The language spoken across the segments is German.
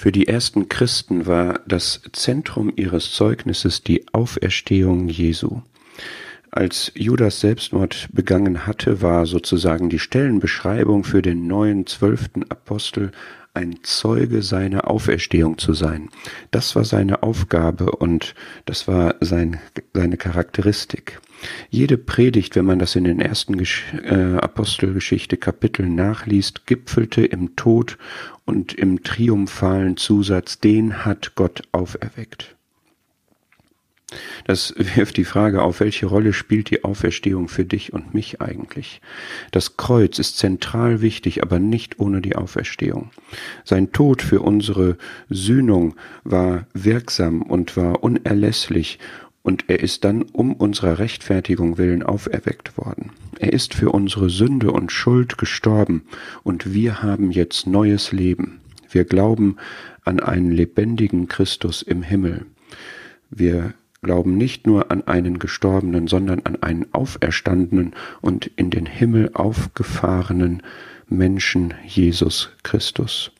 Für die ersten Christen war das Zentrum ihres Zeugnisses die Auferstehung Jesu. Als Judas Selbstmord begangen hatte, war sozusagen die Stellenbeschreibung für den neuen zwölften Apostel ein Zeuge seiner Auferstehung zu sein. Das war seine Aufgabe und das war sein, seine Charakteristik. Jede Predigt, wenn man das in den ersten Gesch äh, Apostelgeschichte Kapiteln nachliest, gipfelte im Tod und im triumphalen Zusatz, den hat Gott auferweckt. Das wirft die Frage auf, welche Rolle spielt die Auferstehung für dich und mich eigentlich? Das Kreuz ist zentral wichtig, aber nicht ohne die Auferstehung. Sein Tod für unsere Sühnung war wirksam und war unerlässlich und er ist dann um unserer Rechtfertigung willen auferweckt worden. Er ist für unsere Sünde und Schuld gestorben und wir haben jetzt neues Leben. Wir glauben an einen lebendigen Christus im Himmel. Wir glauben nicht nur an einen gestorbenen, sondern an einen auferstandenen und in den Himmel aufgefahrenen Menschen Jesus Christus.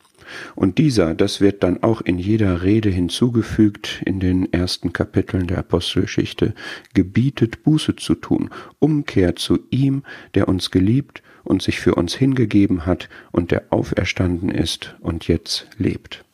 Und dieser, das wird dann auch in jeder Rede hinzugefügt in den ersten Kapiteln der Apostelgeschichte, gebietet Buße zu tun, Umkehr zu ihm, der uns geliebt und sich für uns hingegeben hat und der auferstanden ist und jetzt lebt.